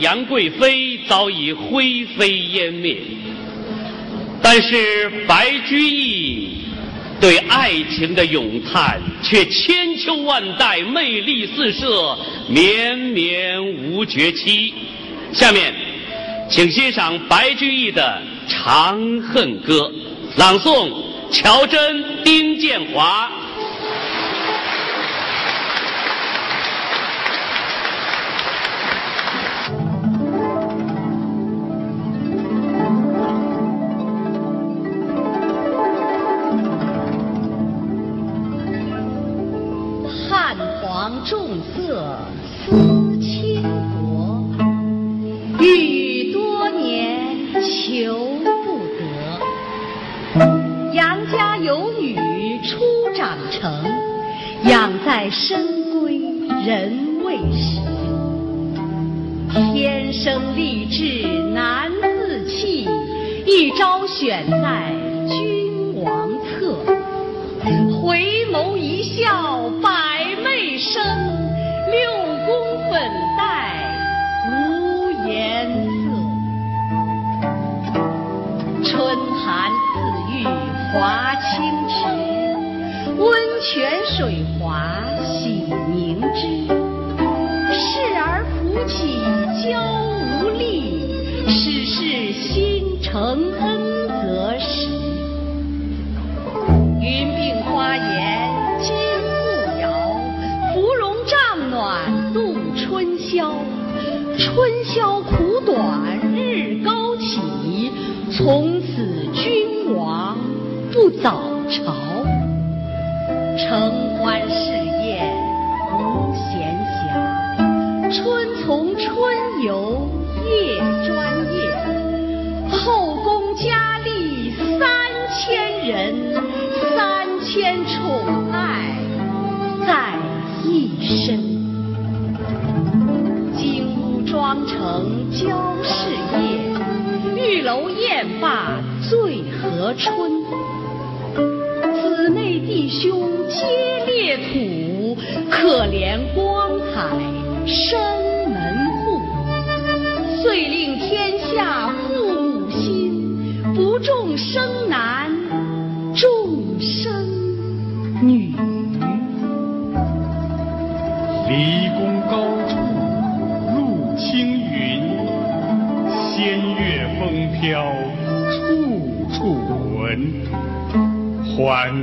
杨贵妃早已灰飞烟灭，但是白居易对爱情的咏叹却千秋万代，魅力四射，绵绵无绝期。下面，请欣赏白居易的《长恨歌》，朗诵：乔真、丁建华。有女初长成，养在深闺人未识。天生丽质难自弃，一朝选在君王侧。回眸一笑百媚生，春宵。苦短日高起，从此君王不早朝。承欢春。姊妹弟兄皆列土，可怜光彩生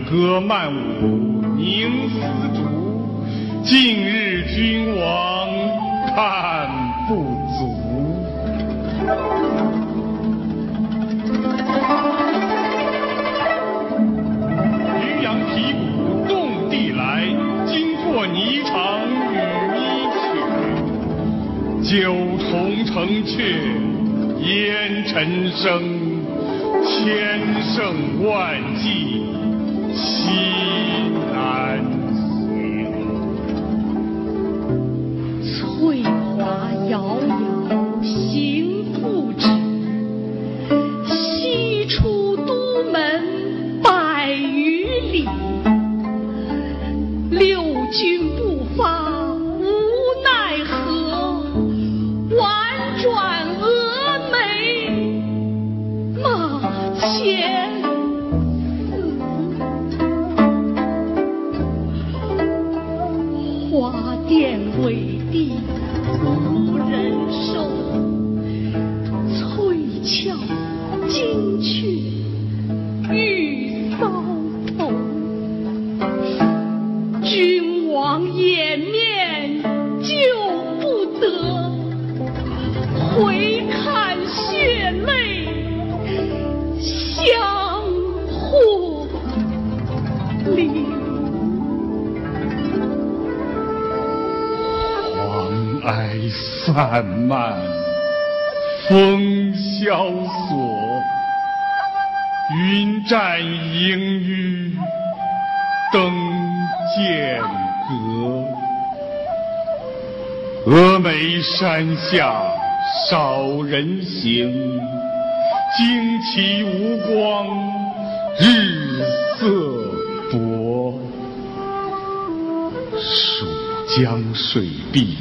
歌曼舞凝丝竹，近日君王看不足。渔阳鼙鼓动地来，惊破霓裳羽衣曲，九重城阙烟尘生，千乘万骑西南散漫，风萧索，云栈萦纡，灯。剑阁，峨眉山下少人行，旌旗无光日色薄。蜀江水碧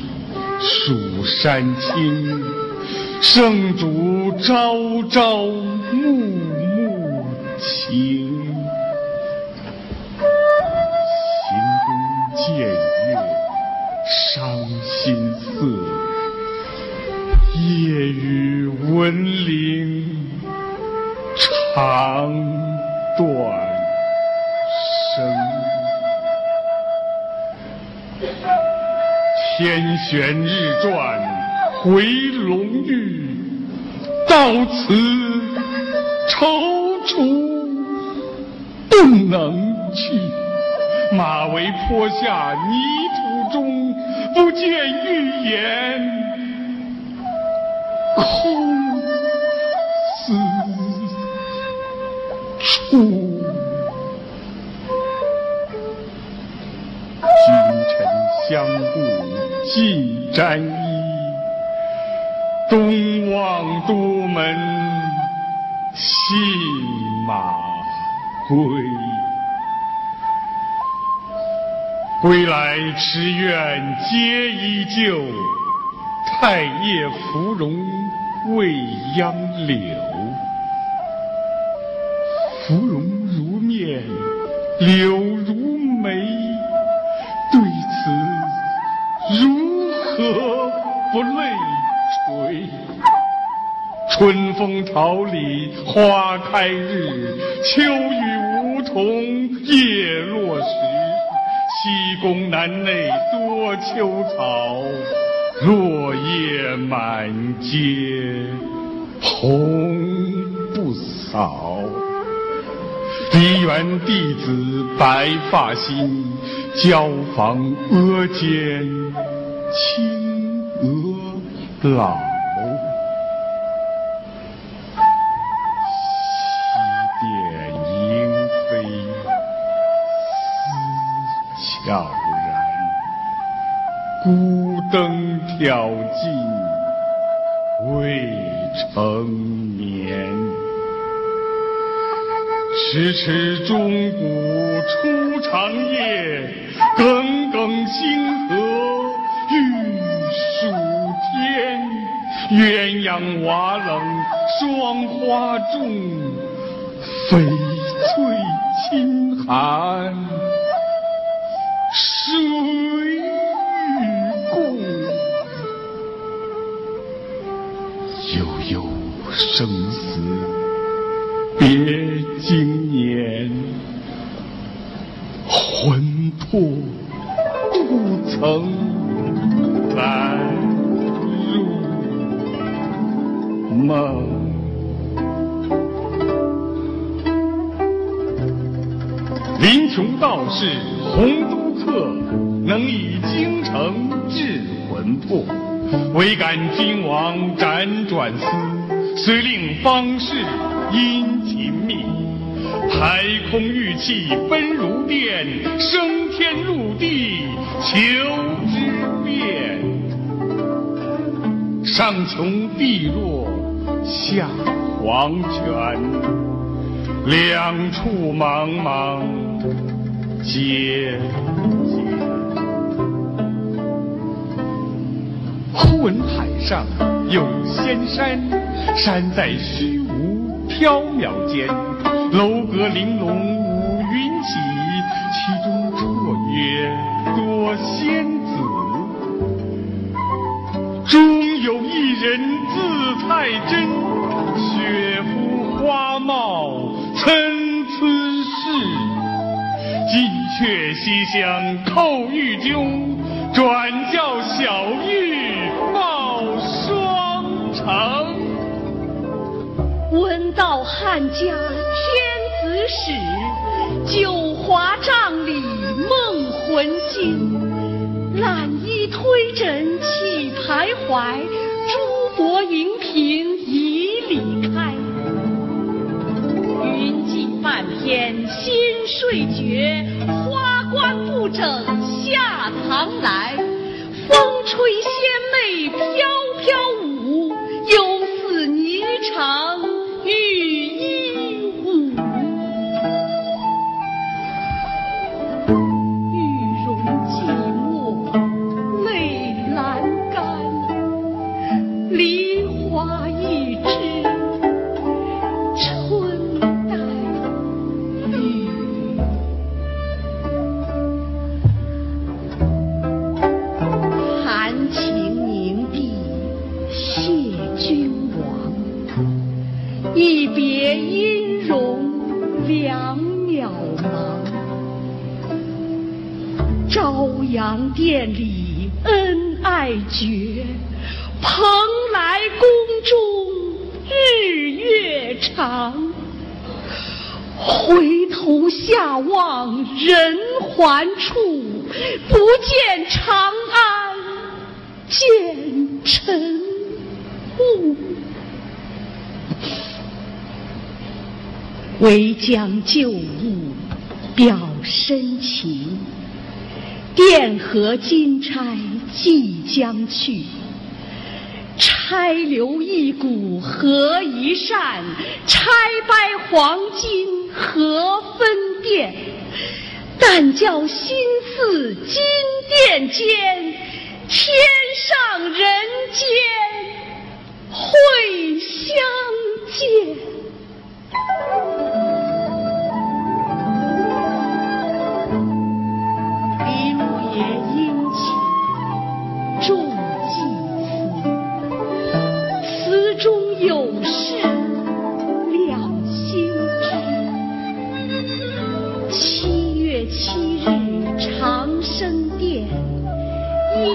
蜀山青，圣主朝朝暮暮情。行宫见月伤心色，夜雨闻铃肠断天旋日转回龙驭，到此踌躇不能去。马嵬坡下泥土中，不见玉颜空沾衣，东望都门信马归。归来池苑皆依旧，太液芙蓉未央柳。芙蓉如面，柳春风桃李花开日，秋雨梧桐叶落时。西宫南内多秋草，落叶满阶红不扫。梨园弟子白发新，椒房阿监青娥老。悄然，孤灯挑尽未成眠。迟迟钟鼓初长夜，耿耿星河欲曙天。鸳鸯瓦冷霜花重，翡翠衾寒别。经年魂魄。不曾来入梦。林琼道士洪都客，能以京城治魂魄，唯感君王辗转思，遂令方士殷勤觅。排空玉气奔如电，升天入地求之遍。上穷碧落下黄泉，两处茫茫皆见。忽闻海上有仙山，山在虚缥缈间。楼阁玲珑五云起，其中绰约多仙子。终有一人字太真，雪肤花貌参差是。金阙西厢叩玉钟，转教小玉汉家天子使，九华帐里梦魂惊。懒衣推枕起徘徊，珠箔荧屏已离开。云髻半偏新睡觉，花冠不整下堂来。风吹仙袂飘玉容寂寞泪阑干梨花一枝春带雨含情凝睇谢君王一别音容两渺茫朝阳殿里恩爱绝，蓬莱宫中日月长。回头下望人寰处，不见长安，见尘雾。唯将旧物表深情，钿合金钗即将去。钗留一股合一扇，钗掰黄金何分辨？但教心似金殿间，天上人间会相见。有事两心知。七月七日长生殿，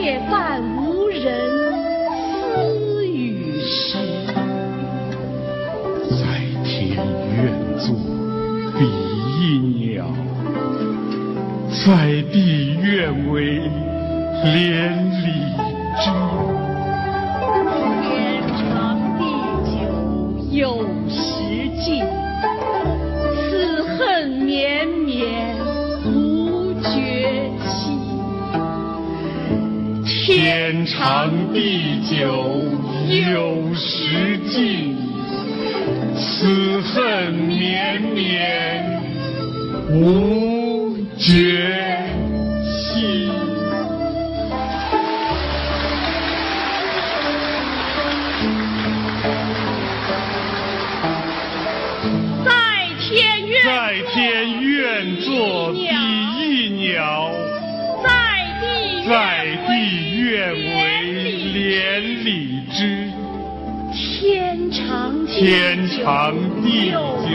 夜半无人私语时。在田院坐比翼鸟，在地愿为连理枝。有时尽，此恨绵绵无绝期。天长地久有时尽，此恨绵绵无绝天长地天长地久时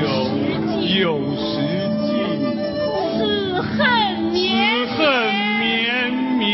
尽有时尽，此恨绵此恨绵绵